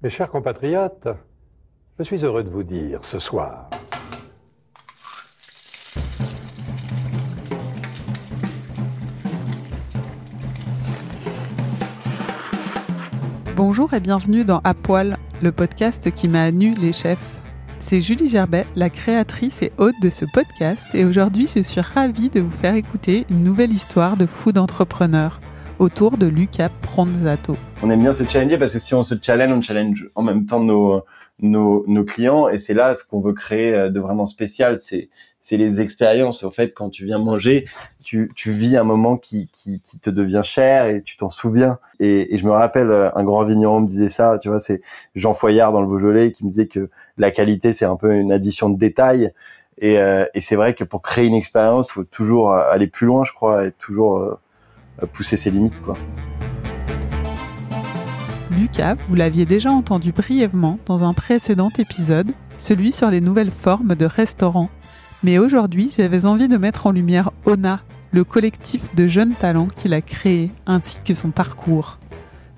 Mes chers compatriotes, je suis heureux de vous dire ce soir Bonjour et bienvenue dans À Poil, le podcast qui m'a à nu les chefs. C'est Julie Gerbet, la créatrice et hôte de ce podcast, et aujourd'hui je suis ravie de vous faire écouter une nouvelle histoire de fou d'entrepreneur autour de Luca Pronzato. On aime bien se challenger parce que si on se challenge, on challenge en même temps nos, nos, nos clients, et c'est là ce qu'on veut créer euh, de vraiment spécial, c'est c'est les expériences. En fait, quand tu viens manger, tu, tu vis un moment qui, qui, qui te devient cher et tu t'en souviens. Et, et, je me rappelle, euh, un grand vigneron me disait ça, tu vois, c'est Jean Foyard dans le Beaujolais qui me disait que la qualité, c'est un peu une addition de détails. Et, euh, et c'est vrai que pour créer une expérience, il faut toujours aller plus loin, je crois, et toujours euh, pousser ses limites, quoi. Lucas, vous l'aviez déjà entendu brièvement dans un précédent épisode, celui sur les nouvelles formes de restaurants mais aujourd'hui, j'avais envie de mettre en lumière Ona, le collectif de jeunes talents qu'il a créé, ainsi que son parcours.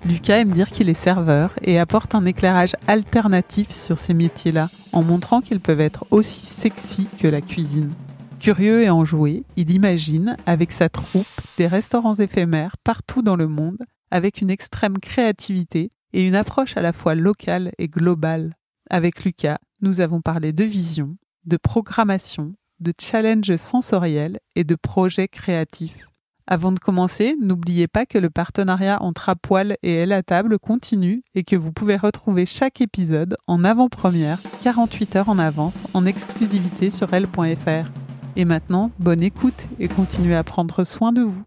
Lucas aime dire qu'il est serveur et apporte un éclairage alternatif sur ces métiers-là, en montrant qu'ils peuvent être aussi sexy que la cuisine. Curieux et enjoué, il imagine, avec sa troupe, des restaurants éphémères partout dans le monde, avec une extrême créativité et une approche à la fois locale et globale. Avec Lucas, nous avons parlé de vision, de programmation, de challenges sensoriels et de projets créatifs. Avant de commencer, n'oubliez pas que le partenariat entre Apoil et Elle à table continue et que vous pouvez retrouver chaque épisode en avant-première, 48 heures en avance, en exclusivité sur elle.fr. Et maintenant, bonne écoute et continuez à prendre soin de vous.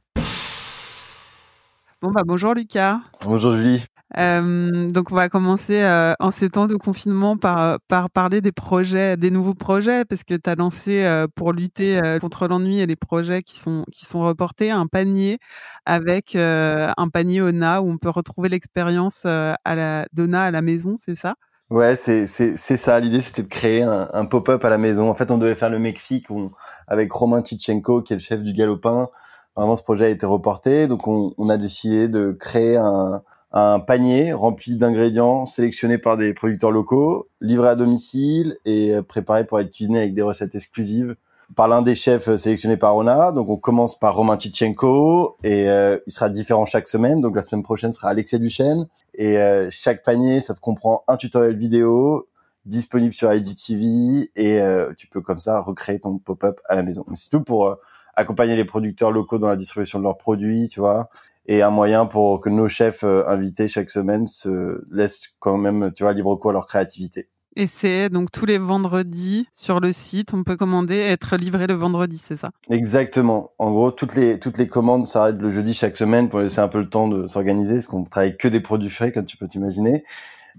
Bon bah bonjour Lucas. Bonjour Julie. Euh, donc on va commencer euh, en ces temps de confinement par, euh, par parler des projets, des nouveaux projets, parce que tu as lancé pour lutter contre l'ennui et les projets qui sont, qui sont reportés un panier avec un panier ONA où on peut retrouver l'expérience à la d'ONA à la maison, c'est ça? Ouais, c'est ça. L'idée, c'était de créer un, un pop-up à la maison. En fait, on devait faire le Mexique avec Romain Tichenko, qui est le chef du Galopin. Vraiment, ce projet a été reporté. Donc, on, on a décidé de créer un, un panier rempli d'ingrédients sélectionnés par des producteurs locaux, livrés à domicile et préparés pour être cuisinés avec des recettes exclusives par l'un des chefs sélectionnés par Rona. Donc on commence par Romain Tichenko et euh, il sera différent chaque semaine. Donc la semaine prochaine sera Alexia Duchesne et euh, chaque panier ça te comprend un tutoriel vidéo disponible sur IGTV et euh, tu peux comme ça recréer ton pop-up à la maison. C'est tout pour accompagner les producteurs locaux dans la distribution de leurs produits, tu vois, et un moyen pour que nos chefs euh, invités chaque semaine se laissent quand même, tu vois, libre cours à leur créativité. Et c'est donc tous les vendredis sur le site, on peut commander et être livré le vendredi, c'est ça? Exactement. En gros, toutes les toutes les commandes s'arrêtent le jeudi chaque semaine pour laisser un peu le temps de s'organiser, parce qu'on travaille que des produits frais, comme tu peux t'imaginer.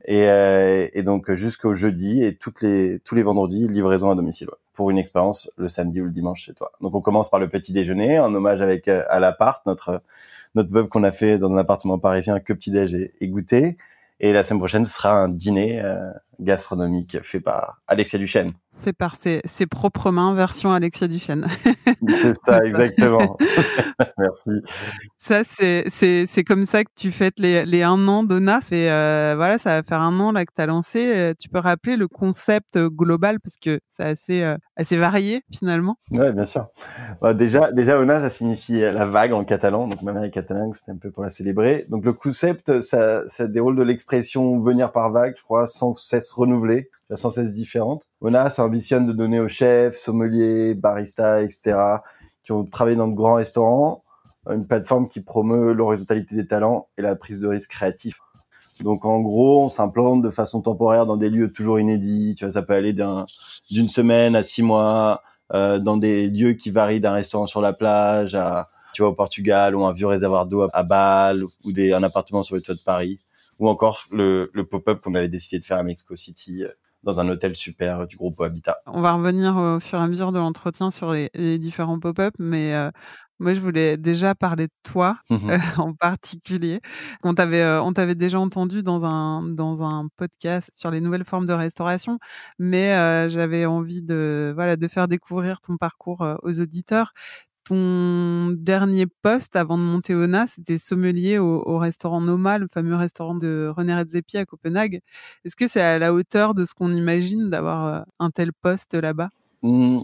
Et, euh, et donc jusqu'au jeudi et toutes les tous les vendredis livraison à domicile pour une expérience le samedi ou le dimanche chez toi. Donc on commence par le petit déjeuner en hommage avec euh, à l'appart notre notre pub qu'on a fait dans un appartement parisien que petit déj et, goûter. Et la semaine prochaine, ce sera un dîner euh, gastronomique fait par Alexia Duchesne fait par ses, propres mains, version Alexia Duchesne. c'est ça, exactement. Merci. Ça, c'est, c'est, c'est comme ça que tu fêtes les, les un an d'ONA. Et euh, voilà, ça va faire un an là que tu as lancé. Euh, tu peux rappeler le concept global parce que c'est assez, euh, assez varié finalement. Ouais, bien sûr. Bah, déjà, déjà, ONA, ça signifie la vague en catalan. Donc, ma mère est catalane, c'était un peu pour la célébrer. Donc, le concept, ça, ça déroule de l'expression venir par vague, je crois, sans cesse renouvelée sans cesse différentes. ONA, ça ambitionne de donner aux chefs, sommeliers, baristas, etc., qui ont travaillé dans de grands restaurants, une plateforme qui promeut l'horizontalité des talents et la prise de risque créatif. Donc en gros, on s'implante de façon temporaire dans des lieux toujours inédits. Tu vois, ça peut aller d'une semaine à six mois, euh, dans des lieux qui varient d'un restaurant sur la plage à, tu vois, au Portugal, ou un vieux réservoir d'eau à Bâle, ou des, un appartement sur le toit de Paris, ou encore le, le pop-up qu'on avait décidé de faire à Mexico City euh, dans un hôtel super du groupe Habitat. On va revenir au fur et à mesure de l'entretien sur les, les différents pop-up, mais euh, moi, je voulais déjà parler de toi Mhm. euh, en particulier. On t'avait, euh, on t'avait déjà entendu dans un dans un podcast sur les nouvelles formes de restauration, mais euh, j'avais envie de voilà de faire découvrir ton parcours aux auditeurs. Ton dernier poste avant de monter au NA, c'était sommelier au, au restaurant Noma, le fameux restaurant de René Redzepi à Copenhague. Est-ce que c'est à la hauteur de ce qu'on imagine d'avoir un tel poste là-bas? Hmm.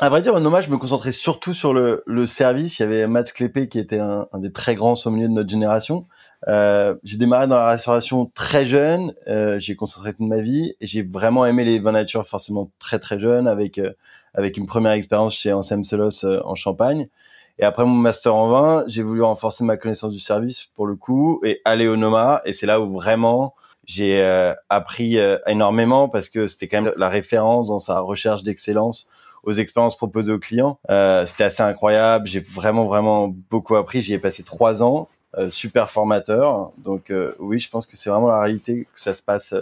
À vrai dire, au Noma, je me concentrais surtout sur le, le service. Il y avait Mats Clepé qui était un, un des très grands sommeliers de notre génération. Euh, j'ai démarré dans la restauration très jeune. Euh, j'ai concentré toute ma vie et j'ai vraiment aimé les vins nature forcément très très jeune avec euh, avec une première expérience chez Anselme Selos euh, en Champagne. Et après mon master en vin, j'ai voulu renforcer ma connaissance du service pour le coup et aller au Noma. Et c'est là où vraiment j'ai euh, appris euh, énormément parce que c'était quand même la référence dans sa recherche d'excellence aux expériences proposées aux clients. Euh, c'était assez incroyable. J'ai vraiment vraiment beaucoup appris. J'y ai passé trois ans, euh, super formateur. Donc euh, oui, je pense que c'est vraiment la réalité que ça se passe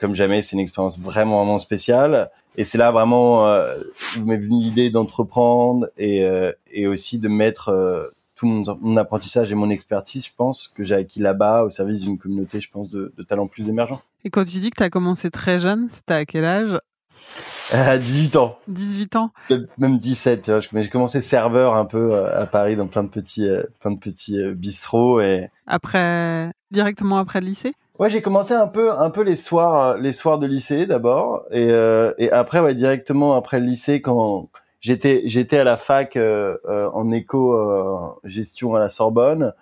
comme jamais. C'est une expérience vraiment vraiment spéciale. Et c'est là vraiment où m'est venue l'idée d'entreprendre et aussi de mettre tout mon, apprentissage et mon expertise, je pense, que j'ai acquis là-bas au service d'une communauté, je pense, de talents plus émergents. Et quand tu dis que tu as commencé très jeune, c'était à quel âge? À 18 ans, 18 ans même 17, tu vois, j'ai commencé serveur un peu euh, à Paris dans plein de petits, euh, plein de petits euh, bistrots et après directement après le lycée? Ouais, j'ai commencé un peu, un peu les soirs, euh, les soirs de lycée d'abord et, euh, et après, ouais, directement après le lycée quand j'étais, j'étais à la fac euh, euh, en éco euh, gestion à la Sorbonne.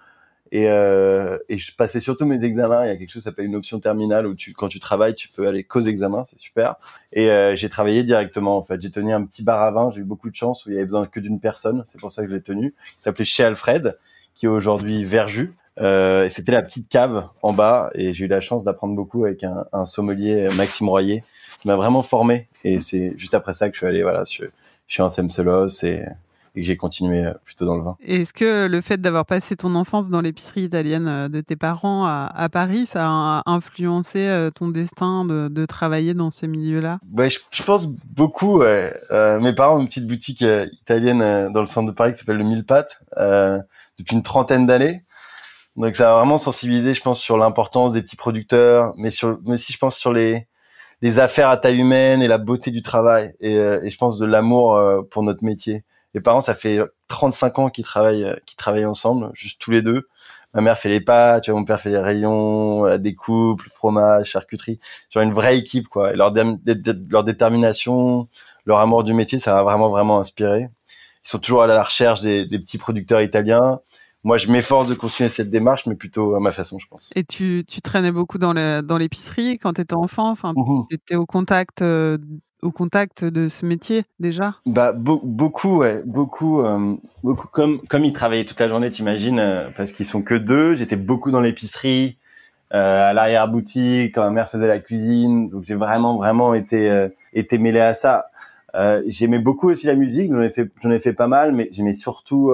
Et, euh, et je passais surtout mes examens. Il y a quelque chose qui s'appelle une option terminale où tu, quand tu travailles, tu peux aller qu'aux examens, c'est super. Et euh, j'ai travaillé directement en fait. J'ai tenu un petit bar à vin. J'ai eu beaucoup de chance où il y avait besoin que d'une personne. C'est pour ça que je l'ai tenu. Il s'appelait Chez Alfred, qui est aujourd'hui Verju. Euh, c'était la petite cave en bas. Et j'ai eu la chance d'apprendre beaucoup avec un, un sommelier Maxime Royer qui m'a vraiment formé. Et c'est juste après ça que je suis allé voilà, je, je suis en Semselos et, et que j'ai continué euh, plutôt dans le vin. Est-ce que le fait d'avoir passé ton enfance dans l'épicerie italienne euh, de tes parents à, à Paris, ça a influencé euh, ton destin de, de travailler dans ces milieux-là Ouais, je, je pense beaucoup. Ouais. Euh, mes parents ont une petite boutique euh, italienne euh, dans le centre de Paris qui s'appelle le Mille Pattes euh, depuis une trentaine d'années. Donc ça a vraiment sensibilisé, je pense, sur l'importance des petits producteurs, mais sur, mais aussi, je pense, sur les les affaires à taille humaine et la beauté du travail et, euh, et je pense de l'amour euh, pour notre métier. Mes parents, ça fait 35 ans qu'ils travaillent, euh, qu'ils travaillent ensemble, juste tous les deux. Ma mère fait les pâtes, tu vois, mon père fait les rayons, la découpe, le fromage, charcuterie. Genre une vraie équipe, quoi. Et leur, dé- dé- dé- leur détermination, leur amour du métier, ça m'a vraiment, vraiment inspiré. Ils sont toujours à la recherche des, des petits producteurs italiens. Moi, je m'efforce de continuer cette démarche, mais plutôt à ma façon, je pense. Et tu, tu traînais beaucoup dans le- dans l'épicerie quand tu étais enfant? Enfin, Mhm. tu étais au contact, euh, au contact de ce métier déjà? Bah beau- beaucoup beaucoup euh, beaucoup comme comme ils travaillaient toute la journée, t'imagines euh, parce qu'ils sont que deux, j'étais beaucoup dans l'épicerie, euh, à l'arrière boutique quand ma mère faisait la cuisine, donc j'ai vraiment vraiment été été mêlé à ça. J'aimais beaucoup aussi la musique, j'en ai ai fait pas mal, mais j'aimais surtout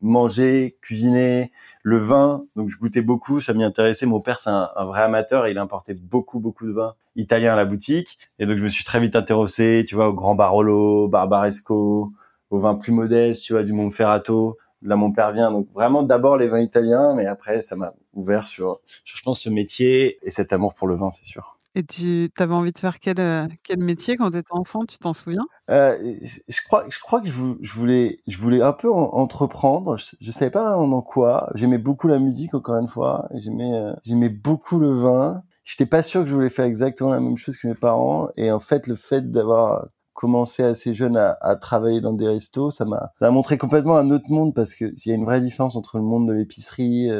manger, cuisiner, le vin, donc je goûtais beaucoup, ça m'y intéressait. Mon père c'est un, vrai amateur et il importait beaucoup beaucoup de vin italien à la boutique. Et donc, je me suis très vite intéressé, tu vois, au Grand Barolo, Barbaresco, aux vins plus modestes, tu vois, du Monferrato, de la Montpervien. Donc, vraiment, d'abord les vins italiens, mais après, ça m'a ouvert sur, sur, je pense, ce métier et cet amour pour le vin, c'est sûr. Et tu avais envie de faire quel, euh, quel métier quand tu étais enfant Tu t'en souviens? Euh, je- je crois, je que je, vou- je voulais, je un peu en- entreprendre. Je, je savais pas dans quoi. J'aimais beaucoup la musique, encore une fois. J'aimais, euh, beaucoup le vin. J'étais pas sûr que je voulais faire exactement la même chose que mes parents. Et en fait, le fait d'avoir commencé assez jeune à, travailler dans des restos, ça m'a, montré complètement un autre monde parce que il y a une vraie différence entre le monde de l'épicerie,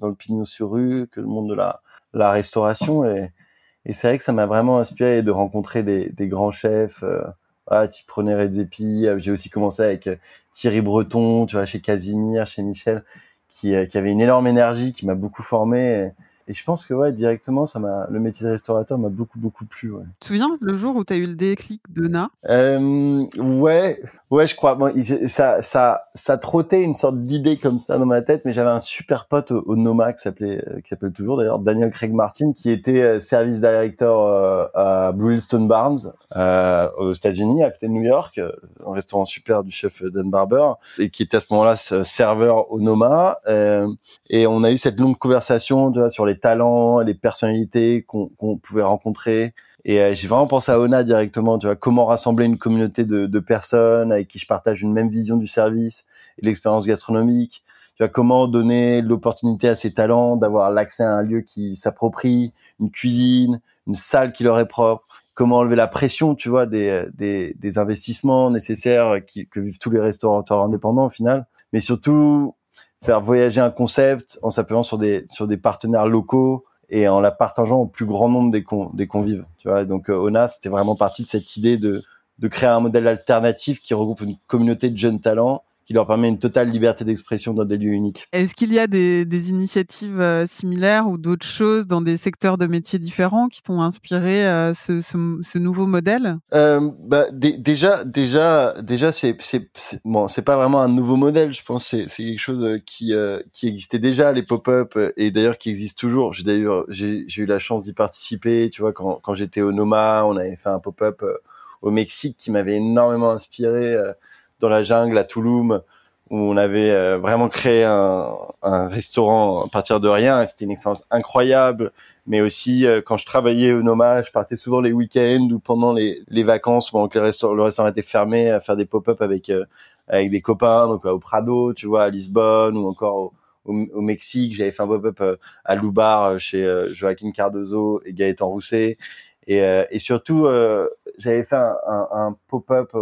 dans le pignon sur rue, que le monde de la, la restauration. Et, et c'est vrai que ça m'a vraiment inspiré de rencontrer des, grands chefs. Euh, ah, type René Redzepi. Euh, J'ai aussi commencé avec euh, Thierry Breton, tu vois, chez Casimir, chez Michel, qui, euh, qui avait une énorme énergie, qui m'a beaucoup formé. Et je pense que ouais, directement, ça m'a, le métier de restaurateur m'a beaucoup beaucoup plu. Ouais. Tu te souviens le jour où tu as eu le déclic de Na? Euh, Ouais, ouais, je crois. Bon, ça, ça, ça trottait une sorte d'idée comme ça dans ma tête, mais j'avais un super pote au, Noma qui s'appelait, euh, qui s'appelle toujours d'ailleurs Daniel Craig Martin, qui était euh, service directeur euh, à Blue Stone Barnes euh, aux États-Unis, à côté de New York, un restaurant super du chef Dan Barber, et qui était à ce moment-là serveur au Noma. et on a eu cette longue conversation tu vois, sur les les talents, les personnalités qu'on pouvait rencontrer. Et euh, j'ai vraiment pensé à Ona directement, tu vois, comment rassembler une communauté de, personnes avec qui je partage une même vision du service et l'expérience gastronomique. Tu vois, comment donner l'opportunité à ces talents d'avoir l'accès à un lieu qui s'approprie, une cuisine, une salle qui leur est propre. Comment enlever la pression, tu vois, des, investissements nécessaires que vivent tous les restaurateurs indépendants au final. Mais surtout, faire voyager un concept en s'appuyant sur des sur des partenaires locaux et en la partageant au plus grand nombre des, des convives. Tu vois, donc euh, Ona, c'était vraiment partie de cette idée de de créer un modèle alternatif qui regroupe une communauté de jeunes talents qui leur permet une totale liberté d'expression dans des lieux uniques. Est-ce qu'il y a des, des initiatives euh, similaires ou d'autres choses dans des secteurs de métiers différents qui t'ont inspiré euh, ce, ce, ce, nouveau modèle? Euh, bah, Déjà, déjà, déjà, c'est bon, c'est pas vraiment un nouveau modèle. Je pense c'est c'est quelque chose euh, qui qui existait déjà les pop-up et d'ailleurs qui existe toujours. J'ai d'ailleurs j'ai eu la chance d'y participer. Tu vois, quand quand j'étais au Noma, on avait fait un pop-up au Mexique qui m'avait énormément inspiré dans la jungle à Toulouse où on avait euh, vraiment créé un, un, restaurant à partir de rien. C'était une expérience incroyable. Mais aussi, euh, quand je travaillais au Noma, je partais souvent les week-ends ou pendant les, les vacances, pendant que le restaurant, le restaurant était fermé, à faire des pop-up avec euh, avec des copains, donc au Prado, tu vois, à Lisbonne ou encore au, au, Mexique. J'avais fait un pop-up à Loubar chez Joaquin Cardozo et Gaëtan Rousset. Et, et surtout, j'avais fait un, un, un pop-up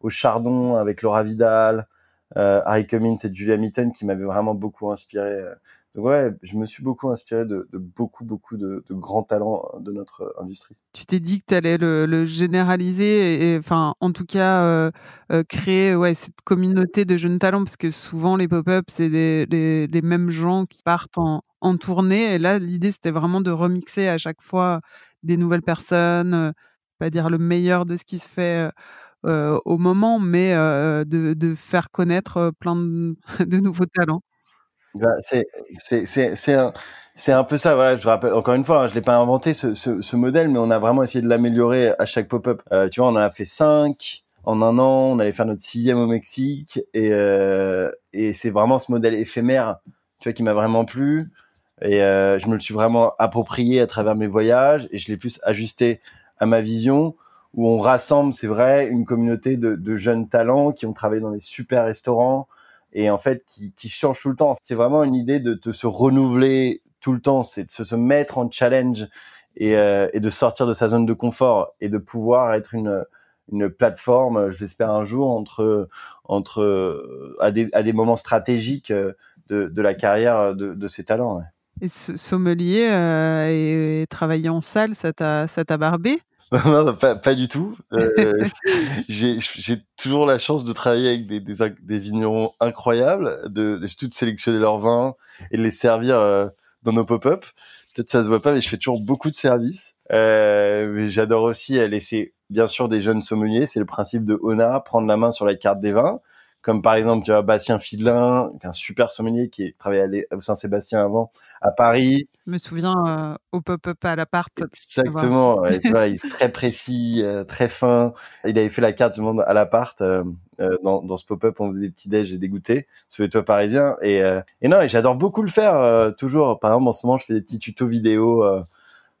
au Chardon avec Laura Vidal, euh, Harry Cummins et Julia Mitton qui m'avaient vraiment beaucoup inspiré. Euh. Donc ouais, je me suis beaucoup inspiré de, beaucoup, beaucoup de, grands talents de notre industrie. Tu t'es dit que tu allais le, généraliser et, enfin, en tout cas, euh, euh, créer ouais, cette communauté de jeunes talents parce que souvent les pop-up, c'est les, les, mêmes gens qui partent en, tournée. Et là, l'idée, c'était vraiment de remixer à chaque fois des nouvelles personnes, euh, pas dire le meilleur de ce qui se fait euh, au moment, mais euh, de, faire connaître euh, plein de, nouveaux talents. Bah, c'est un, un peu ça. Voilà, je rappelle encore une fois, hein, je l'ai pas inventé ce, ce, modèle, mais on a vraiment essayé de l'améliorer à chaque pop-up. Euh, tu vois, on en a fait cinq en un an. On allait faire notre sixième au Mexique, et, euh, et c'est vraiment ce modèle éphémère, tu vois, qui m'a vraiment plu. Et euh, je me le suis vraiment approprié à travers mes voyages, et je l'ai plus ajusté à ma vision où on rassemble, c'est vrai, une communauté de, jeunes talents qui ont travaillé dans des super restaurants et en fait qui, changent tout le temps. C'est vraiment une idée de, se renouveler tout le temps, c'est de se, mettre en challenge et, euh, et, de sortir de sa zone de confort et de pouvoir être une, plateforme, j'espère un jour, entre, entre à, des, moments stratégiques de, de la carrière de, ces talents. Et sommelier euh, et, et travailler en salle, ça t'a barbé? non, pas, pas, du tout. Euh, j'ai toujours la chance de travailler avec des, des, des vignerons incroyables, de, de, de sélectionner leurs vins et de les servir euh, dans nos pop-up. Peut-être ça se voit pas, mais je fais toujours beaucoup de services. Euh, J'adore aussi laisser, bien sûr, des jeunes sommeliers. C'est le principe de Ona, prendre la main sur la carte des vins comme par exemple tu vois Bastien Fidelin, un super sommelier qui travaillait à Saint-Sébastien avant, à Paris. Je me souviens euh, au pop-up à l'appart. Exactement, ouais, tu vois, il est très précis, euh, très fin. Il avait fait la carte du monde à l'appart. Euh, euh dans, dans, ce pop-up, on faisait des petits déj et des goûters sur les toits parisiens. Et, et non, et j'adore beaucoup le faire toujours. Par exemple, en ce moment, je fais des petits tutos vidéo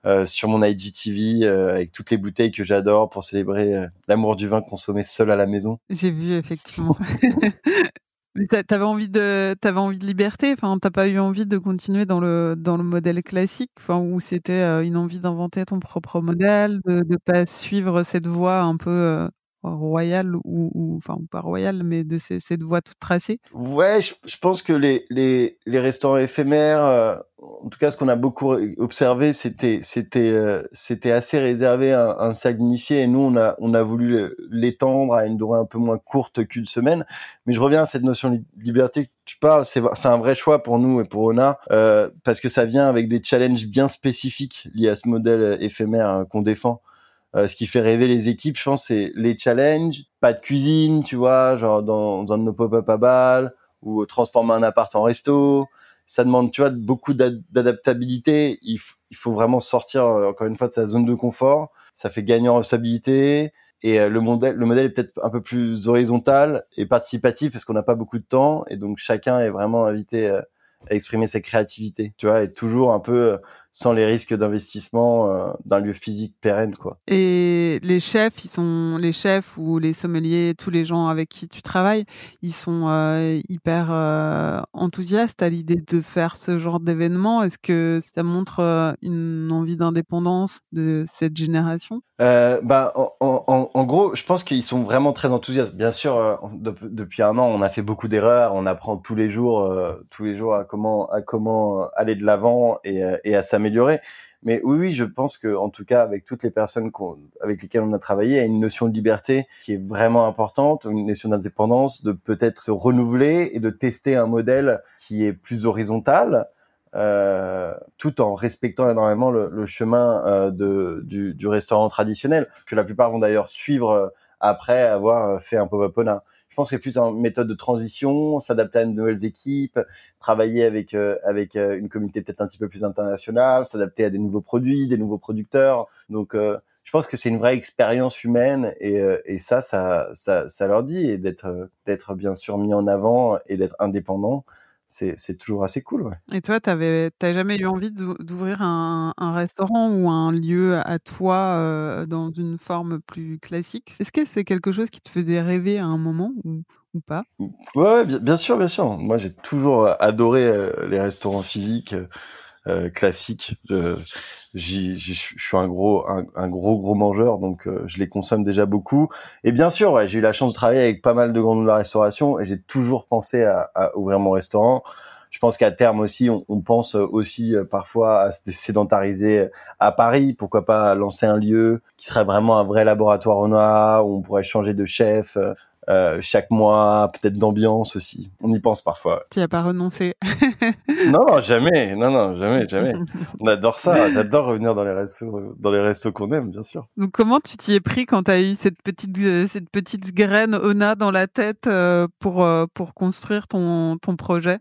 euh, sur mon IGTV euh, avec toutes les bouteilles que j'adore pour célébrer euh, l'amour du vin consommé seul à la maison. J'ai vu effectivement. T'avais envie de, t'avais envie de liberté. Enfin, t'as pas eu envie de continuer dans le dans le modèle classique, enfin où c'était une envie d'inventer ton propre modèle, de ne pas suivre cette voie un peu royale ou, enfin pas royale, mais de cette voie toute tracée? Ouais, je, pense que les, les, les restaurants éphémères, euh, en tout cas ce qu'on a beaucoup observé, c'était c'était euh, c'était assez réservé à un, sac d'initié et nous on a on a voulu l'étendre à une durée un peu moins courte qu'une semaine. Mais je reviens à cette notion de liberté que tu parles, c'est c'est un vrai choix pour nous et pour Ona euh, parce que ça vient avec des challenges bien spécifiques liés à ce modèle éphémère qu'on défend. Euh, ce qui fait rêver les équipes, je pense, c'est les challenges, pas de cuisine, tu vois, genre dans, un de nos pop-up à balles, ou transformer un appart en resto. Ça demande, tu vois, beaucoup d'adaptabilité. Il, faut vraiment sortir, euh, encore une fois, de sa zone de confort. Ça fait gagner en stabilité. Et euh, le modèle, le modèle est peut-être un peu plus horizontal et participatif parce qu'on n'a pas beaucoup de temps. Et donc, chacun est vraiment invité à exprimer sa créativité, tu vois, et toujours un peu sans les risques d'investissement euh, d'un lieu physique pérenne quoi. Et les chefs, ils sont les chefs ou les sommeliers, tous les gens avec qui tu travailles, ils sont euh, hyper euh, enthousiastes à l'idée de faire ce genre d'événement. Est-ce que ça montre une envie d'indépendance de cette génération? Bah en, en, gros, je pense qu'ils sont vraiment très enthousiastes. Bien sûr, depuis un an, on a fait beaucoup d'erreurs, on apprend tous les jours, tous les jours à comment à comment aller de l'avant et, et à s'améliorer mais oui, je pense que, en tout cas, avec toutes les personnes avec lesquelles on a travaillé, il y a une notion de liberté qui est vraiment importante, une notion d'indépendance, de peut-être se renouveler et de tester un modèle qui est plus horizontal, euh, tout en respectant énormément le, chemin euh, du, restaurant traditionnel, que la plupart vont d'ailleurs suivre euh, après avoir fait un pop-up pense que c'est plus une méthode de transition, s'adapter à de nouvelles équipes, travailler avec euh, avec euh, une communauté peut-être un petit peu plus internationale, s'adapter à des nouveaux produits, des nouveaux producteurs. Donc euh, je pense que c'est une vraie expérience humaine et, ça, ça, ça, ça leur dit d'être d'être bien sûr mis en avant et d'être indépendant c'est toujours assez cool. Ouais. Et toi, tu n'as jamais eu envie d'ouvrir un, un, restaurant ou un lieu à toi euh, dans une forme plus classique? Est-ce que c'est quelque chose qui te faisait rêver à un moment ou, ou pas? Ouais, bien, bien, sûr, bien sûr. Moi, j'ai toujours adoré les restaurants physiques. Euh, classiques. je suis un gros, un, gros, gros mangeur, donc euh, je les consomme déjà beaucoup. Et bien sûr, ouais, j'ai eu la chance de travailler avec pas mal de grands de la restauration, et j'ai toujours pensé à, à, ouvrir mon restaurant. Je pense qu'à terme aussi, on, on, pense aussi euh, parfois à se sédentariser à Paris. Pourquoi pas lancer un lieu qui serait vraiment un vrai laboratoire au noir, où on pourrait changer de chef, euh, chaque mois, peut-être d'ambiance aussi. On y pense parfois. Tu n'y as pas renoncé Non, non, jamais. Non, non, jamais, jamais. On adore ça. J'adore revenir dans les restos, dans les restos qu'on aime, bien sûr. Donc, comment tu t'y es pris quand tu as eu cette petite, euh, cette petite graine Ona dans la tête euh, pour, pour construire ton, ton projet?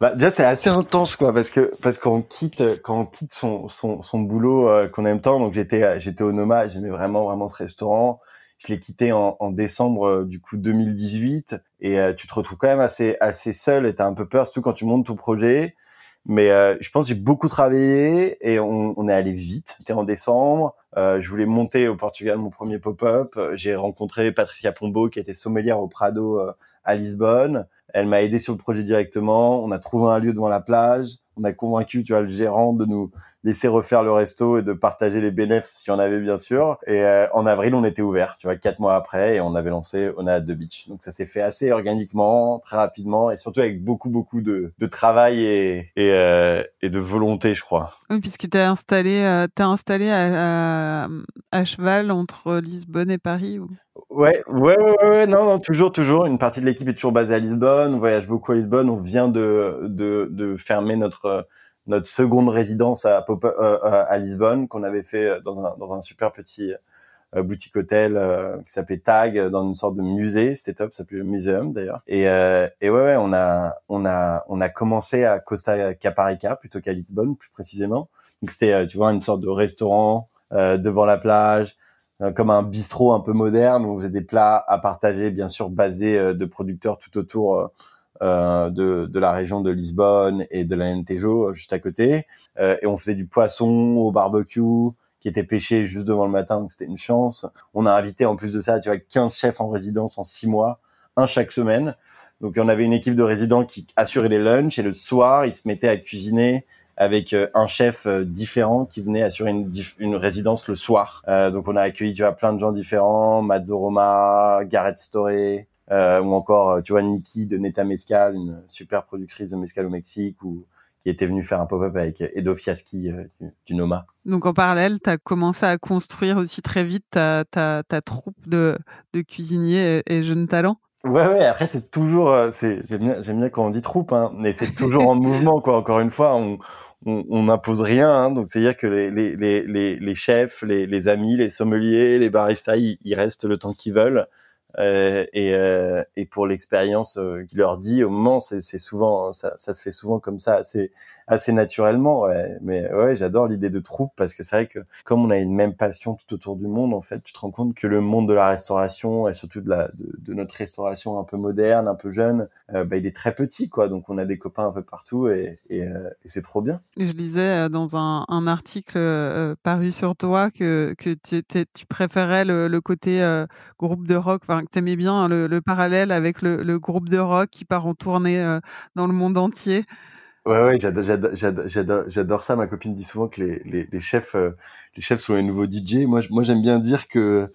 Bah, déjà c'est assez intense quoi parce que parce qu'on quitte quand on quitte son son, son boulot qu'on aime tant donc j'étais j'étais au Noma j'aimais vraiment vraiment ce restaurant je l'ai quitté en, en, décembre euh, du coup 2018 et euh, tu te retrouves quand même assez assez seul et t'as un peu peur surtout quand tu montes ton projet. Mais euh, je pense j'ai beaucoup travaillé et on, on est allé vite. C'était en décembre. je voulais monter au Portugal mon premier pop-up. J'ai rencontré Patricia Pombo qui était sommelière au Prado à Lisbonne. Elle m'a aidé sur le projet directement. On a trouvé un lieu devant la plage. On a convaincu, tu vois, le gérant de nous laisser refaire le resto et de partager les bénéfices si on avait bien sûr. Et euh, en avril, on était ouvert, tu vois, quatre mois après, et on avait lancé On a The Beach. Donc ça s'est fait assez organiquement, très rapidement, et surtout avec beaucoup beaucoup de, de travail et et, euh, et, de volonté, je crois. Oui, puisque tu installé, euh, t'as installé à, à, cheval entre Lisbonne et Paris. Ou... Ouais, ouais, ouais, ouais, non, non, toujours, toujours. Une partie de l'équipe est toujours basée à Lisbonne. On voyage beaucoup à Lisbonne. On vient de de, de fermer notre notre seconde résidence à, euh, euh, à Lisbonne qu'on avait fait euh, dans un, dans un super petit boutique hôtel qui s'appelait Tag dans une sorte de musée. C'était top ça s'appelait le muséum d'ailleurs. Et, et ouais, ouais on a on a on a commencé à Costa Caparica plutôt qu'à Lisbonne plus précisément. Donc c'était tu vois une sorte de restaurant devant la plage comme un bistrot un peu moderne où on faisait des plats à partager bien sûr basés de producteurs tout autour euh, de, de, la région de Lisbonne et de l'Alentejo euh, juste à côté. Euh, et on faisait du poisson au barbecue qui était pêché juste devant le matin, donc c'était une chance. On a invité en plus de ça, tu vois, 15 chefs en résidence en 6 mois, un chaque semaine. Donc on avait une équipe de résidents qui assurait les lunchs et le soir, ils se mettaient à cuisiner avec un chef différent qui venait assurer une, une résidence le soir. donc on a accueilli tu vois plein de gens différents, Mazoroma, Gareth Storey, euh, ou encore tu vois Nikki de Neta Mescal, une super productrice de mescal au Mexique, ou qui était venue faire un pop-up avec Edo Fiaschi du, Noma. Donc en parallèle, tu as commencé à construire aussi très vite ta, ta, ta troupe de, de cuisiniers et, jeunes talents Ouais, ouais. Après, c'est toujours, c'est, j'aime bien, j'aime bien quand on dit troupe, hein, mais c'est toujours en mouvement, quoi. Encore une fois, on, on n'impose rien. Hein, donc, c'est-à-dire que les, les, les, les, chefs, les, les amis, les sommeliers, les baristas, ils, ils restent le temps qu'ils veulent. Euh, et, euh, et pour l'expérience euh, leur dit au moment, c'est souvent, ça, ça, se fait souvent comme ça, assez, assez naturellement. Ouais. Mais ouais, j'adore l'idée de troupe parce que c'est vrai que comme on a une même passion tout autour du monde, en fait, tu te rends compte que le monde de la restauration et surtout de, la, de, notre restauration un peu moderne, un peu jeune, euh, bah, il est très petit, quoi. Donc on a des copains un peu partout et, et, et c'est trop bien. Je lisais dans un, un article paru sur toi que, que tu, tu préférais le, le côté groupe de rock, enfin que tu aimais bien le, le, parallèle avec le, le, groupe de rock qui part en tournée dans le monde entier. Ouais, ouais, j'adore ça. Ma copine dit souvent que les, les, les chefs, les chefs sont les nouveaux DJ. Moi, moi, j'aime bien dire que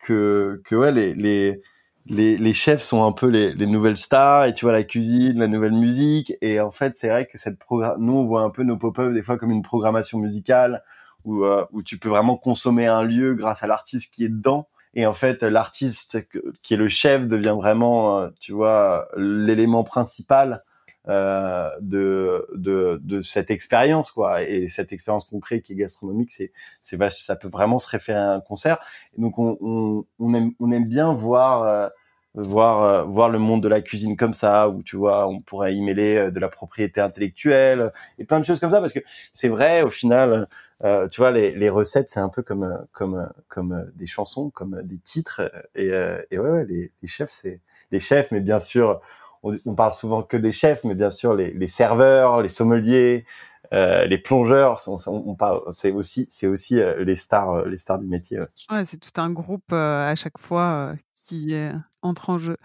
que que ouais, les les les, les chefs sont un peu les, les nouvelles stars et tu vois la cuisine, la nouvelle musique. Et en fait, c'est vrai que cette nous, on voit un peu nos pop-up des fois comme une programmation musicale où où tu peux vraiment consommer un lieu grâce à l'artiste qui est dedans. Et en fait, l'artiste qui est le chef devient vraiment, tu vois, l'élément principal euh, de, de, de cette expérience quoi. Et cette expérience concrète qui est gastronomique c'est c'est ça peut vraiment se référer à un concert. Et donc on, on, on aime on aime bien voir euh, voir euh, voir le monde de la cuisine comme ça où tu vois on pourrait y mêler de la propriété intellectuelle et plein de choses comme ça parce que c'est vrai au final euh, tu vois les, les recettes c'est un peu comme comme comme des chansons comme des titres et, et ouais, ouais les, les chefs c'est les chefs mais bien sûr on, on, parle souvent que des chefs, mais bien sûr les, les serveurs, les sommeliers, euh, les plongeurs, on, on parle, c'est aussi, c'est aussi euh, les stars, euh, les stars du métier. Ouais, ouais c'est tout un groupe euh, à chaque fois qui entre en jeu.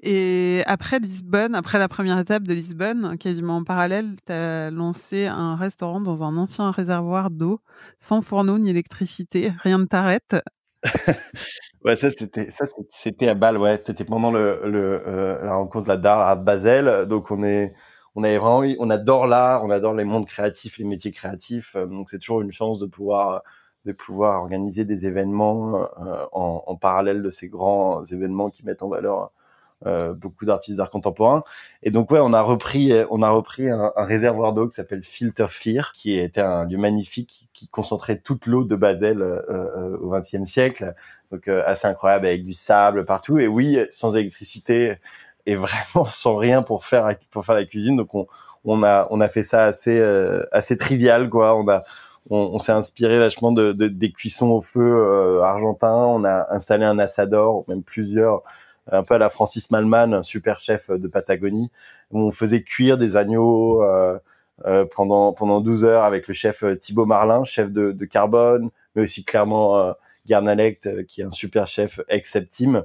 Et après Lisbonne, après la première étape de Lisbonne, quasiment en parallèle, tu as lancé un restaurant dans un ancien réservoir d'eau, sans fourneau ni électricité, rien ne t'arrête. Ouais, ça c'était ça c'était à Bâle, ouais, c'était pendant le, le euh, la rencontre la DAR à Basel. Donc on est on avait vraiment on adore l'art, on adore les mondes créatifs, les métiers créatifs. Euh, donc c'est toujours une chance de pouvoir de pouvoir organiser des événements euh, en, en, parallèle de ces grands événements qui mettent en valeur euh, beaucoup d'artistes d'art contemporain. Et donc ouais, on a repris, on a repris un, réservoir d'eau qui s'appelle Filter Fear, qui était un lieu magnifique qui, concentrait toute l'eau de Basel euh, au XXe siècle donc euh, assez incroyable avec du sable partout. Et oui, sans électricité et vraiment sans rien pour faire pour faire la cuisine. Donc on, on a on a fait ça assez euh, assez trivial quoi. On a on, s'est inspiré vachement de, de, des cuissons au feu euh, argentins. On a installé un assador, même plusieurs, un peu à la Francis Malman, un super chef de Patagonie, où on faisait cuire des agneaux euh, pendant pendant 12 heures avec le chef Thibaut Marlin, chef de, de Carbone, mais aussi clairement Garnalect, euh, qui est un super chef ex-Septime.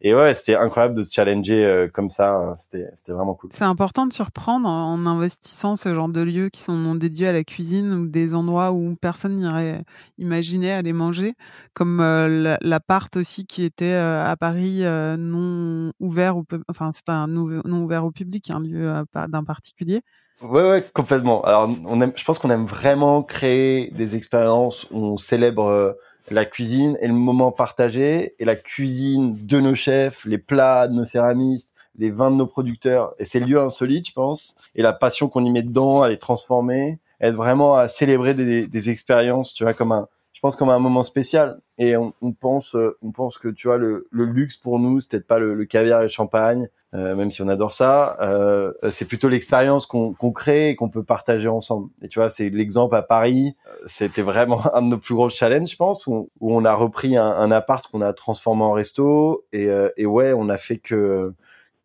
Et ouais, c'était incroyable de se challenger euh, comme ça. C'était, c'était vraiment cool. C'est important de surprendre en investissant ce genre de lieux qui sont dédiés à la cuisine ou des endroits où personne n'irait imaginer aller manger, comme euh, l'appart aussi qui était à Paris non ouvert, ou enfin c'était un non ouvert au public, un lieu d'un particulier. Ouais, ouais, complètement. Alors, on aime, je pense qu'on aime vraiment créer des expériences où on célèbre la cuisine et le moment partagé et la cuisine de nos chefs, les plats de nos céramistes, les vins de nos producteurs. Et ces lieux insolites, je pense, et la passion qu'on y met dedans, à les transformer, être vraiment à célébrer des, des expériences, tu vois, comme un, pense comme un moment spécial. Et on, on pense, on pense que tu vois le, le luxe pour nous, c'est peut-être pas le, le, caviar et le champagne, euh, même si on adore ça, euh, c'est plutôt l'expérience qu'on crée et qu'on peut partager ensemble. Et tu vois, c'est l'exemple à Paris. C'était vraiment un de nos plus gros challenges, je pense, où, où on a repris un, un appart qu'on a transformé en resto. Et, euh, et, ouais, on a fait que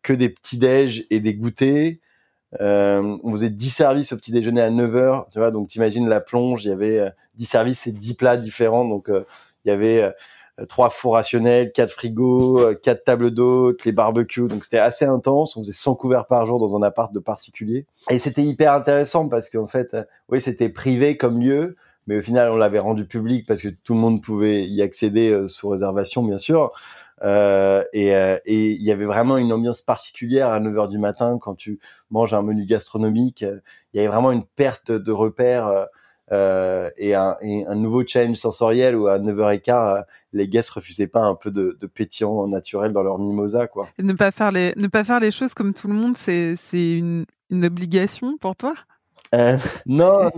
que des petits déj et des goûters. Euh, on faisait 10 services au petit déjeuner à 9 heures, tu vois, donc t'imagines la plonge, il y avait 10 services et 10 plats différents, donc il y avait trois fours rationnels, quatre frigos, quatre tables d'hôtes, les barbecues. Donc c'était assez intense. On faisait 100 couverts par jour dans un appart de particulier. Et c'était hyper intéressant parce qu'en fait, oui, c'était privé comme lieu, mais au final, on l'avait rendu public parce que tout le monde pouvait y accéder sous réservation, bien sûr. Euh, et il y avait vraiment une ambiance particulière à 9 heures du matin quand tu manges un menu gastronomique. Il y avait vraiment une perte de repères euh, et, un, un, nouveau challenge sensoriel où à 9h15, euh, les guests refusaient pas un peu de, de, pétillant naturel dans leur mimosa, quoi. Et ne pas faire les, ne pas faire les choses comme tout le monde, c'est, c'est une, une obligation pour toi? Euh, Non.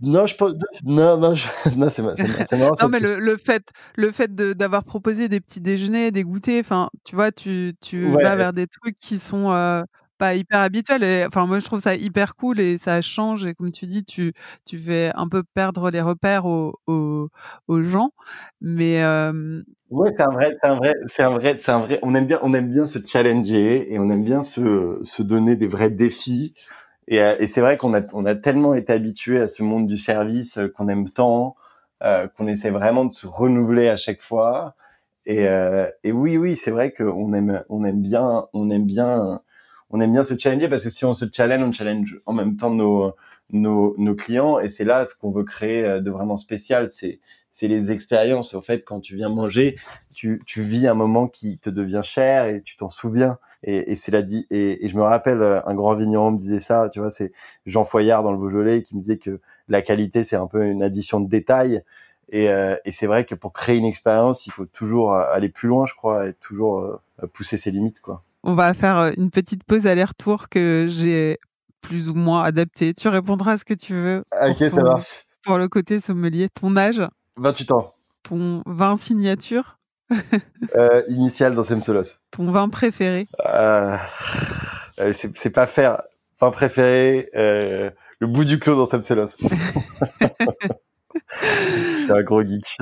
Non, je pense. Non, non, non c'est, marrant. non, mais le, le, fait, le fait de, d'avoir proposé des petits déjeuners, des goûters, enfin, tu vois, tu, tu vas vers des trucs qui sont euh, pas hyper habituel. Et, enfin, moi, je trouve ça hyper cool et ça change. Et comme tu dis, tu, tu fais un peu perdre les repères aux, aux, aux gens. Mais. Euh... Ouais, c'est un vrai, c'est un vrai, c'est un vrai, c'est un vrai. On aime bien, on aime bien se challenger et on aime bien se, se donner des vrais défis. Et, et c'est vrai qu'on a, on a tellement été habitué à ce monde du service euh, qu'on aime tant, euh, qu'on essaie vraiment de se renouveler à chaque fois. Et, euh, et oui, oui, c'est vrai qu'on aime, on aime bien, on aime bien on aime bien se challenger parce que si on se challenge, on challenge en même temps nos, nos, nos clients et c'est là ce qu'on veut créer euh, de vraiment spécial. C'est c'est les expériences. En fait, quand tu viens manger, tu, tu vis un moment qui te devient cher et tu t'en souviens. Et, et c'est la dit. Et, et, je me rappelle, euh, un grand vigneron me disait ça. Tu vois, c'est Jean Foyard dans le Beaujolais qui me disait que la qualité c'est un peu une addition de détails. Et, euh, et c'est vrai que pour créer une expérience, il faut toujours aller plus loin, je crois, et toujours pousser ses limites, quoi. On va faire euh, une petite pause aller-retour que j'ai plus ou moins adaptée. Tu répondras à ce que tu veux. Ok, ça marche. Pour le côté sommelier, ton âge? 28 ans. Ton vin signature? euh, Initial dans Semselos. Ton vin préféré euh, euh C'est pas faire. Vin préféré, euh, le bout du clos dans Semselos. Je suis un gros geek.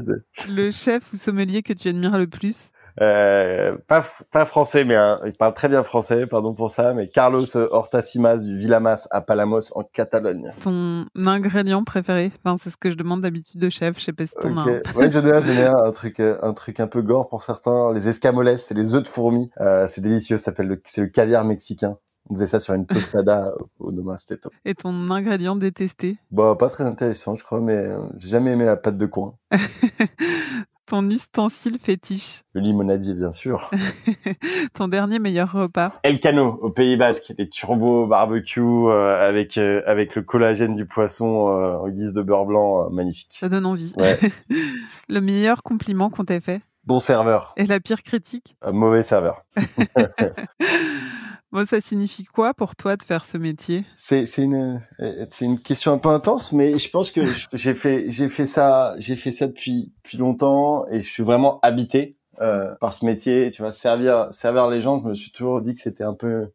Le chef ou sommelier que tu admires le plus? Euh, pas, pas français, mais il parle très bien français, pardon pour ça, mais Carlos Hortasimas du Villamas à Palamos en Catalogne. Ton ingrédient préféré? Enfin, C'est ce que je demande d'habitude de chef, je sais pas si t'en okay. as un. Ouais, j'en ai, un truc, un truc un peu gore pour certains. Les escamoles, c'est les œufs de fourmi. Euh, c'est délicieux, ça s'appelle le, c'est le caviar mexicain. On faisait ça sur une tostada au Noma, c'était top. Et ton ingrédient détesté? Bah, pas très intéressant, je crois, mais euh, j'ai jamais aimé la pâte de coin. Ton ustensile fétiche Le limonadier, bien sûr. Ton dernier meilleur repas El Cano, au Pays Basque. Les turbos barbecue euh, avec, euh, avec le collagène du poisson euh, en guise de beurre blanc, magnifique. Ça donne envie. Ouais. le meilleur compliment qu'on t'ait fait Bon serveur. Et la pire critique Mauvais serveur. Bon, ça signifie quoi pour toi de faire ce métier? C'est une une question un peu intense, mais je pense que j'ai fait fait ça j'ai fait ça depuis depuis longtemps et je suis vraiment habité euh, par ce métier. Tu vois, servir servir les gens, je me suis toujours dit que c'était un peu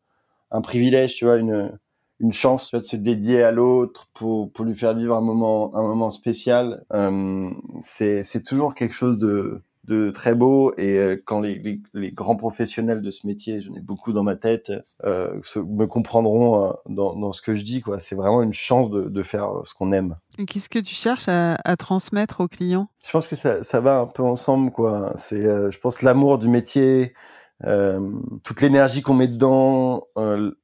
un privilège, tu vois, une une chance tu vois, de se dédier à l'autre pour pour lui faire vivre un moment un moment spécial. Euh, c'est toujours quelque chose de de très beau et euh, quand les, les, les, grands professionnels de ce métier, j'en ai beaucoup dans ma tête, euh, me comprendront euh, dans, dans, ce que je dis. quoi. C'est vraiment une chance de, de faire ce qu'on aime. Qu'est-ce que tu cherches à, à, transmettre aux clients? Je pense que ça, ça, va un peu ensemble. quoi. C'est, je pense, l'amour du métier, toute l'énergie qu'on met dedans,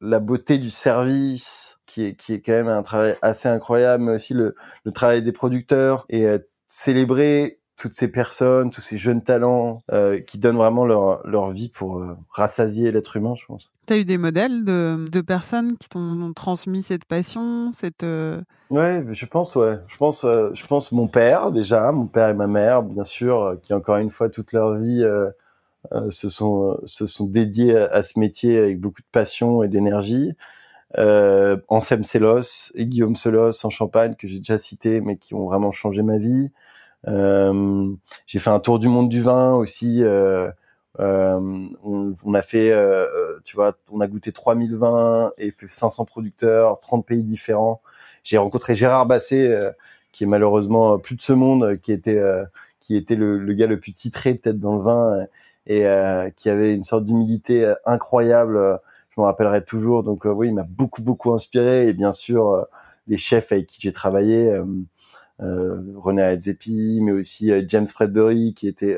la beauté du service, qui est, qui est quand même un travail assez incroyable, mais aussi le, le travail des producteurs et célébrer toutes ces personnes, tous ces jeunes talents euh, qui donnent vraiment leur, leur vie pour euh, rassasier l'être humain, je pense. Tu as eu des modèles de, de personnes qui t'ont transmis cette passion, cette euh... Ouais, je pense ouais. Je pense euh, je pense mon père déjà, mon père et ma mère bien sûr euh, qui encore une fois toute leur vie se sont se sont dédiés à, à, ce métier avec beaucoup de passion et d'énergie. Ansem Selos et Guillaume Selos en Champagne que j'ai déjà cité mais qui ont vraiment changé ma vie. Euh, j'ai fait un tour du monde du vin aussi. Euh, euh, on, a fait, tu vois, on a goûté 3000 vins et fait 500 producteurs, 30 pays différents. J'ai rencontré Gérard Basset, qui est malheureusement plus de ce monde, qui était qui était le, le, gars le plus titré peut-être dans le vin et euh, qui avait une sorte d'humilité incroyable. Je me rappellerai toujours. Donc oui, il m'a beaucoup beaucoup inspiré et bien sûr les chefs avec qui j'ai travaillé René Adzepi, mais aussi James Fredbury qui était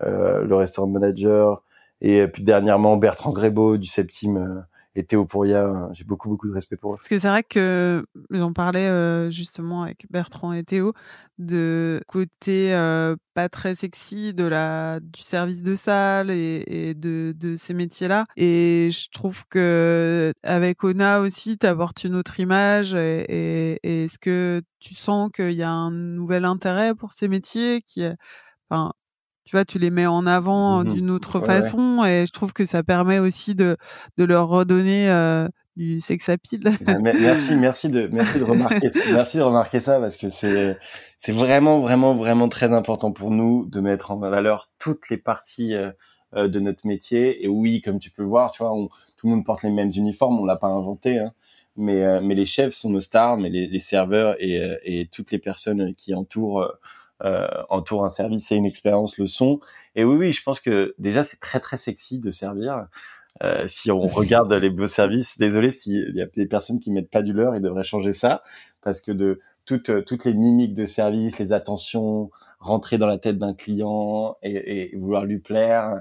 le restaurant manager, et puis dernièrement Bertrand Grébeau du Septime et Théo Pouria, j'ai beaucoup beaucoup de respect pour eux. Parce que c'est vrai que j'en parlais euh, justement avec Bertrand et Théo de côté euh, pas très sexy de la du service de salle et, de, de, ces métiers-là. Et je trouve que avec Ona aussi, tu apportes une autre image. Et, est-ce que tu sens qu'il y a un nouvel intérêt pour ces métiers qui, enfin, tu vois, tu les mets en avant mmh d'une autre façon et je trouve que ça permet aussi de, de leur redonner euh, du sex appeal. Bah, merci, merci de, merci de remarquer, merci de remarquer ça parce que c'est, c'est vraiment, vraiment, vraiment très important pour nous de mettre en valeur toutes les parties euh, euh, de notre métier. Et oui, comme tu peux le voir, tu vois, tout le monde porte les mêmes uniformes, on l'a pas inventé, hein, mais, mais les chefs sont nos stars, mais les, les serveurs et, et toutes les personnes qui entourent euh, entoure un service et une expérience le sont. Et oui, oui, je pense que déjà c'est très très sexy de servir. Euh, si on regarde les beaux services, désolé s'il y a des personnes qui mettent pas du leur, ils devraient changer ça parce que de toutes toutes les mimiques de service, les attentions, rentrer dans la tête d'un client et, et, vouloir lui plaire,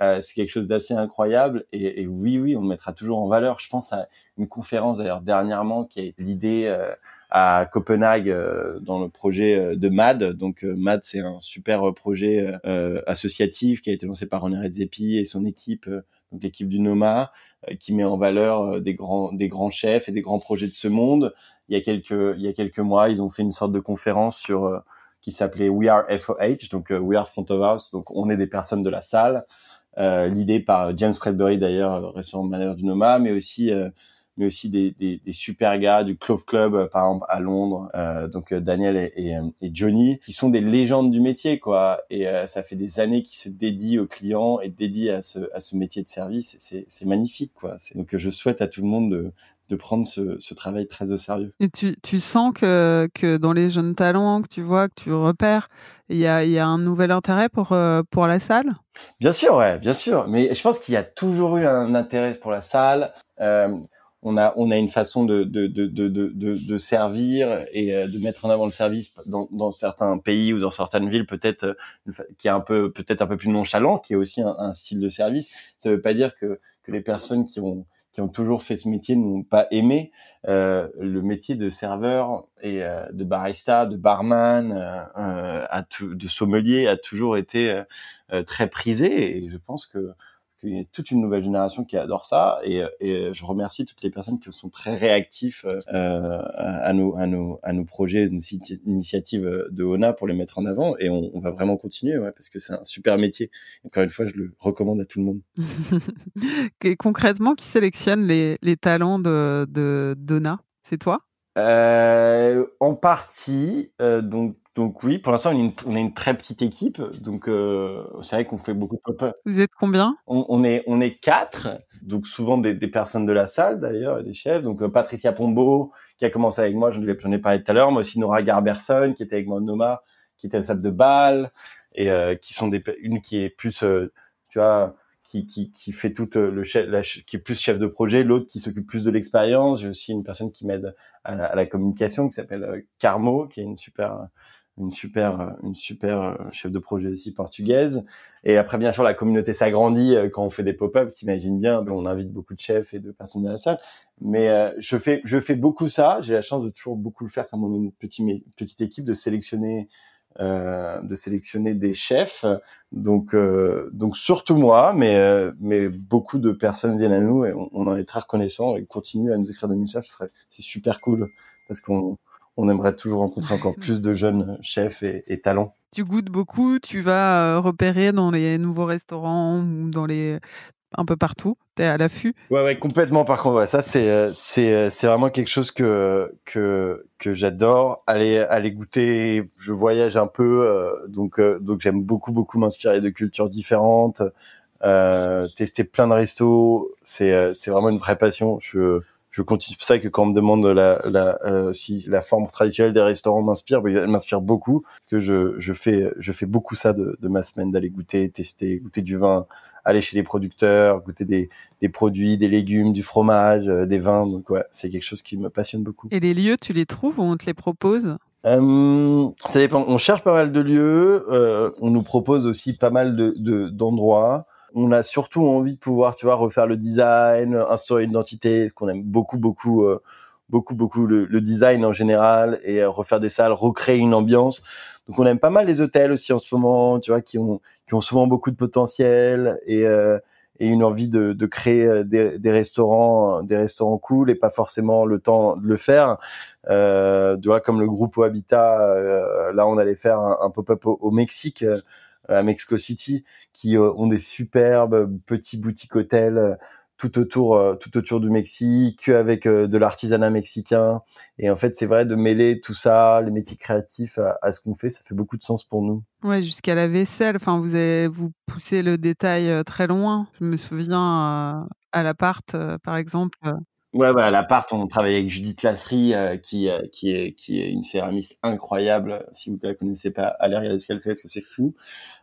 euh, c'est quelque chose d'assez incroyable. Et, et, oui, oui, on mettra toujours en valeur. Je pense à une conférence d'ailleurs dernièrement qui a été l'idée euh, à Copenhague euh, dans le projet euh, de MAD. Donc euh, MAD, c'est un super projet associatif qui a été lancé par René Redzepi et son équipe, donc l'équipe du NOMA, qui met en valeur des grands des grands chefs et des grands projets de ce monde. Il y a quelques il y a quelques mois, ils ont fait une sorte de conférence sur qui s'appelait We Are FOH, donc We Are Front of House, donc on est des personnes de la salle. Euh, l'idée par James Fredbury d'ailleurs, récent manager du Noma, mais aussi mais aussi des, des, des, super gars du Clove Club, euh, par exemple, à Londres, euh, donc euh, Daniel et, et, et, Johnny, qui sont des légendes du métier, quoi. Et ça fait des années qu'ils se dédient aux clients et dédient à ce, à ce métier de service. C'est magnifique, quoi. Donc je souhaite à tout le monde de, de prendre ce, ce, travail très au sérieux. Et tu, tu sens que, que dans les jeunes talents que tu vois, que tu repères, il y a, y a un nouvel intérêt pour, pour la salle? Bien sûr, ouais, bien sûr. Mais je pense qu'il y a toujours eu un intérêt pour la salle. Euh, on a on a une façon de de de de servir et euh, de mettre en avant le service dans, certains pays ou dans certaines villes peut-être euh, qui est un peu peut-être un peu plus nonchalant qui est aussi un, style de service. Ça veut pas dire que que les personnes qui ont qui ont toujours fait ce métier n'ont pas aimé euh, le métier de serveur et de barista de barman de sommelier a toujours été très prisé. Et je pense que qu'il y a toute une nouvelle génération qui adore ça et, et, je remercie toutes les personnes qui sont très réactifs euh, à, nos, à, nos, à nos projets, nos initiatives de ONA pour les mettre en avant et on, on va vraiment continuer ouais, parce que c'est un super métier. Encore une fois, je le recommande à tout le monde. et concrètement, qui sélectionne les, les talents de, de d'ONA? C'est toi? Euh, En partie, euh, donc donc oui, pour l'instant, on, on, est une très petite équipe, donc euh, c'est vrai qu'on fait beaucoup de pop-up. Vous êtes combien? On, on, est on est quatre, donc souvent des, des personnes de la salle d'ailleurs, des chefs. Donc euh, Patricia Pombo qui a commencé avec moi, j'en ai parlé tout à l'heure, mais aussi Nora Garberson qui était avec moi Noma, qui était à la salle de bal et euh, qui sont des une qui est plus, tu vois. Qui, qui, qui fait tout euh, le chef, qui est plus chef de projet, l'autre qui s'occupe plus de l'expérience. J'ai aussi une personne qui m'aide à, la communication qui s'appelle Carmo, qui est une super une super, une super euh, chef de projet aussi portugaise. Et après, bien sûr, la communauté s'agrandit euh, quand on fait des pop-up. T'imagines bien, on invite beaucoup de chefs et de personnes dans la salle. Mais euh, je fais, je fais beaucoup ça. J'ai la chance de toujours beaucoup le faire, comme on est une petite équipe, de sélectionner, euh, de sélectionner des chefs. Donc, euh, donc surtout moi, mais mais beaucoup de personnes viennent à nous et on, on en est très reconnaissant et continuent à nous écrire des messages. C'est super cool parce qu'on on aimerait toujours rencontrer encore plus de jeunes chefs et, et talents. Tu goûtes beaucoup, tu vas euh, repérer dans les nouveaux restaurants ou dans les un peu partout, tu es à l'affût. Ouais ouais, complètement par contre, ouais, ça c'est euh, c'est euh, c'est vraiment quelque chose que que que j'adore aller aller goûter, je voyage un peu donc donc j'aime beaucoup beaucoup m'inspirer de cultures différentes. tester plein de restos, c'est c'est vraiment une vraie passion. Je je continue. C'est pour ça que quand on me demande la, la, euh, si la forme traditionnelle des restaurants m'inspire, ben, elle m'inspire beaucoup. Parce que je, je fais, je fais beaucoup ça de, de ma semaine, d'aller goûter, tester, goûter du vin, aller chez les producteurs, goûter des, des produits, des légumes, du fromage, euh, des vins. Donc ouais, c'est quelque chose qui me passionne beaucoup. Et les lieux, tu les trouves ou on te les propose? Euh, ça dépend. On cherche pas mal de lieux. Euh, on nous propose aussi pas mal de d'endroits. On a surtout envie de pouvoir, tu vois, refaire le design, instaurer une identité, ce qu'on aime beaucoup, beaucoup, euh, beaucoup, beaucoup le, le, design en général et euh, refaire des salles, recréer une ambiance. Donc on aime pas mal les hôtels aussi en ce moment, tu vois, qui ont qui ont souvent beaucoup de potentiel et euh, et une envie de, de créer euh, des, des, restaurants, des restaurants cool et pas forcément le temps de le faire. Euh, tu vois, comme le groupe Habitat, là on allait faire un, pop-up au, au, Mexique, à Mexico City, qui euh, ont des superbes petits boutiques hôtels tout autour, tout autour du Mexique, avec de l'artisanat mexicain. Et en fait, c'est vrai de mêler tout ça, les métiers créatifs, à, ce qu'on fait, ça fait beaucoup de sens pour nous. Ouais, jusqu'à la vaisselle. Enfin, vous vous poussez le détail euh, très loin. Je me souviens euh, à l'appart, euh, par exemple. Ouais, bah, à l'appart, on travaille avec Judith Lasserie, qui, qui, est, qui est une céramiste incroyable. Si vous ne la connaissez pas, allez regarder ce qu'elle fait, parce que c'est fou.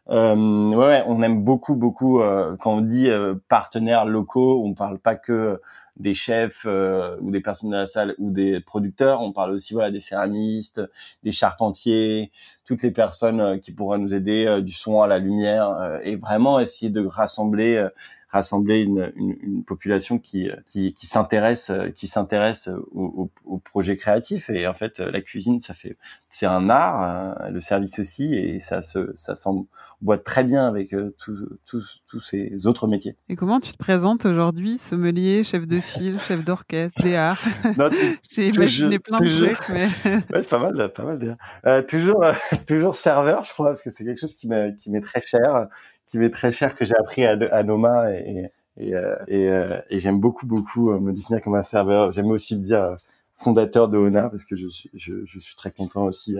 Euh, ouais, on aime beaucoup, beaucoup. quand on dit partenaires locaux, on parle pas que des chefs ou des personnes de la salle ou des producteurs. On parle aussi voilà des céramistes, des charpentiers, toutes les personnes qui pourraient nous aider du son à la lumière et vraiment essayer de rassembler rassembler une, une, une population qui, qui, s'intéresse qui s'intéresse au, au, au, projet créatif. Et en fait la cuisine ça fait c'est un art hein, le service aussi et ça se ça s'emboîte très bien avec tous tous ces autres métiers. Et comment tu te présentes aujourd'hui sommelier chef de file chef d'orchestre DA J'ai imaginé plein de trucs mais ouais, pas mal pas mal euh, toujours euh, toujours serveur je crois parce que c'est quelque chose qui m'est qui m'est très cher qui m'est très cher que j'ai appris à, Noma et, et, euh, et, euh, et j'aime beaucoup beaucoup euh, me définir comme un serveur. J'aime aussi me dire fondateur de Ona parce que je je, je suis très content aussi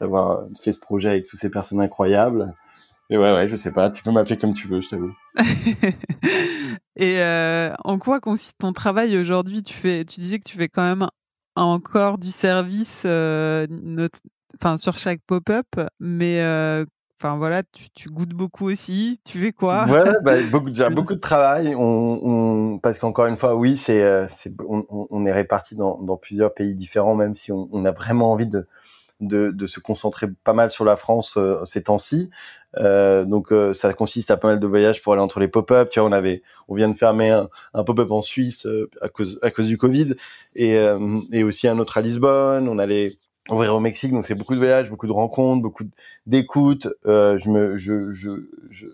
d'avoir fait ce projet avec toutes ces personnes incroyables. Et ouais, ouais, je sais pas. Tu peux m'appeler comme tu veux, je t'avoue. et euh, en quoi consiste ton travail aujourd'hui? Tu fais, tu disais que tu fais quand même encore du service, euh, enfin sur chaque pop-up, mais euh, Enfin voilà, tu, tu, goûtes beaucoup aussi. Tu fais quoi? Ouais, bah, beaucoup, déjà beaucoup de travail. On, on parce qu'encore une fois, oui, c'est, euh, c'est on, on, est répartis dans, dans, plusieurs pays différents, même si on, on a vraiment envie de, de, de, se concentrer pas mal sur la France euh, ces temps-ci. Euh, donc euh, ça consiste à pas mal de voyages pour aller entre les pop-up. Tu vois, on avait, on vient de fermer un, un pop-up en Suisse euh, à cause à cause du Covid et, et aussi un autre à Lisbonne. On allait ouvrir au Mexique, donc c'est beaucoup de voyages, beaucoup de rencontres, beaucoup d'écoute. Euh, je me, je, je, je,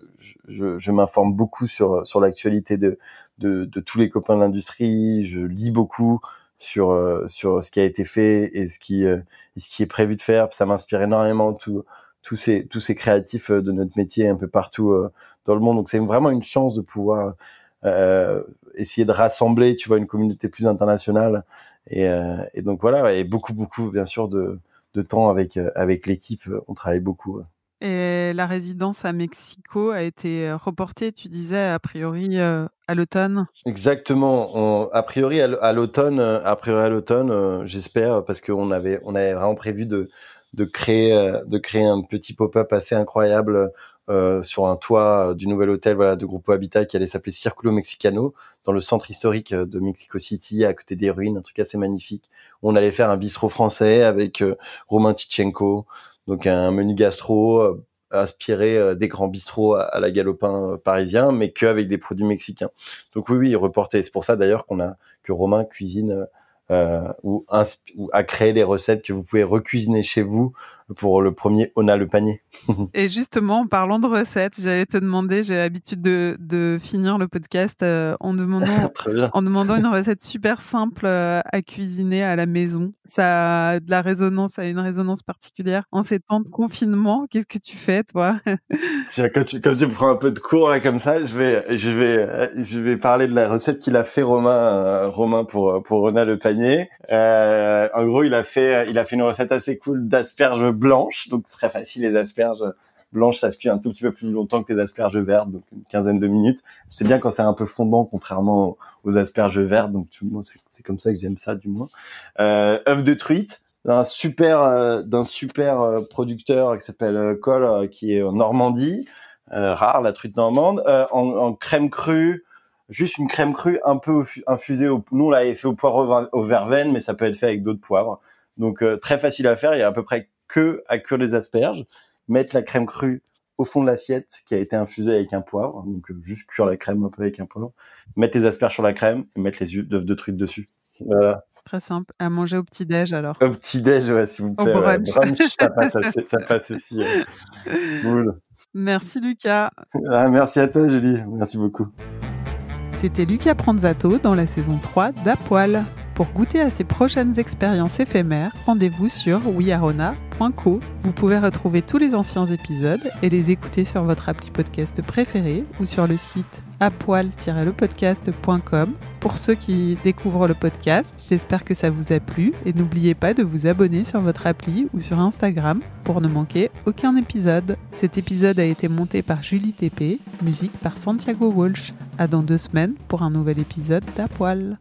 je, je m'informe beaucoup sur sur l'actualité de, de, de tous les copains de l'industrie. Je lis beaucoup sur euh, sur ce qui a été fait et ce qui euh, ce qui est prévu de faire. Ça m'inspire énormément tout, tous ces tous ces créatifs de notre métier un peu partout euh, dans le monde. Donc c'est vraiment une chance de pouvoir euh, essayer de rassembler, tu vois, une communauté plus internationale et, euh, et, donc voilà, et beaucoup, beaucoup, bien sûr, de, de temps avec, euh, avec l'équipe. On travaille beaucoup. Et la résidence à Mexico a été reportée, tu disais, a priori à l'automne? Exactement. On, a priori à l'automne, a priori à l'automne, j'espère, parce qu'on avait, on avait vraiment prévu de, de créer, de créer un petit pop-up assez incroyable euh, sur un toit euh, du nouvel hôtel voilà, de Grupo Habitat qui allait s'appeler Circulo Mexicano, dans le centre historique euh, de Mexico City, à côté des ruines, un truc assez magnifique. On allait faire un bistrot français avec Romain Tichenko, donc un menu gastro inspiré des grands bistrots à, la galopin parisien, mais qu'avec des produits mexicains. Donc oui, oui, reporté. C'est pour ça d'ailleurs qu'on a que Romain cuisine euh, ou, ou à créer des recettes que vous pouvez recuisiner chez vous pour le premier On a le panier. Et justement, en parlant de recettes, j'allais te demander, j'ai l'habitude de, de, finir le podcast euh, en, demandant, en demandant une recette super simple euh, à cuisiner à la maison. Ça a de la résonance, ça a une résonance particulière. En ces temps de confinement, qu'est-ce que tu fais, toi? Quand, tu, prends un peu de cours là comme ça, je vais, je vais, je vais parler de la recette qu'il a fait Romain, euh, Romain pour pour Rona le panier. Euh, en gros, il a fait, il a fait une recette assez cool d'asperges blanches, donc ce serait facile les asperges blanches, ça se cuit un tout petit peu plus longtemps que les asperges vertes, donc une quinzaine de minutes. C'est bien quand c'est un peu fondant, contrairement aux asperges vertes, donc c'est comme ça que j'aime ça du moins. Euh, œuf de truite, d'un super euh, super euh, producteur qui s'appelle euh, Cole, qui est en Normandie, rare la truite normande, en, crème crue, juste une crème crue un peu infusée. Au, nous on l'avait fait au poivre au verveine, mais ça peut être fait avec d'autres poivres Donc très facile à faire. Il y a à peu près que à cuire les asperges, mettre la crème crue au fond de l'assiette qui a été infusée avec un poivre. Donc euh, juste cuire la crème un peu avec un poivre, mettre les asperges sur la crème et mettre les œufs de truite dessus. Voilà. Très simple. À manger au petit-déj alors. Au petit-déj, ouais, s'il vous plaît. Au brunch. ça, passe, ça passe aussi. Cool. Merci Lucas. Ah, merci à toi Julie. Merci beaucoup. C'était Lucas Pranzato dans la saison 3 d'Apoil. Pour goûter à ces prochaines expériences éphémères, rendez-vous sur wearona.co. Vous pouvez retrouver tous les anciens épisodes et les écouter sur votre appli podcast préféré ou sur le site apoil-lepodcast.com. Pour ceux qui découvrent le podcast, j'espère que ça vous a plu et n'oubliez pas de vous abonner sur votre appli ou sur Instagram pour ne manquer aucun épisode. Cet épisode a été monté par Julie TP, musique par Santiago Walsh. À dans deux semaines pour un nouvel épisode d'Apoil.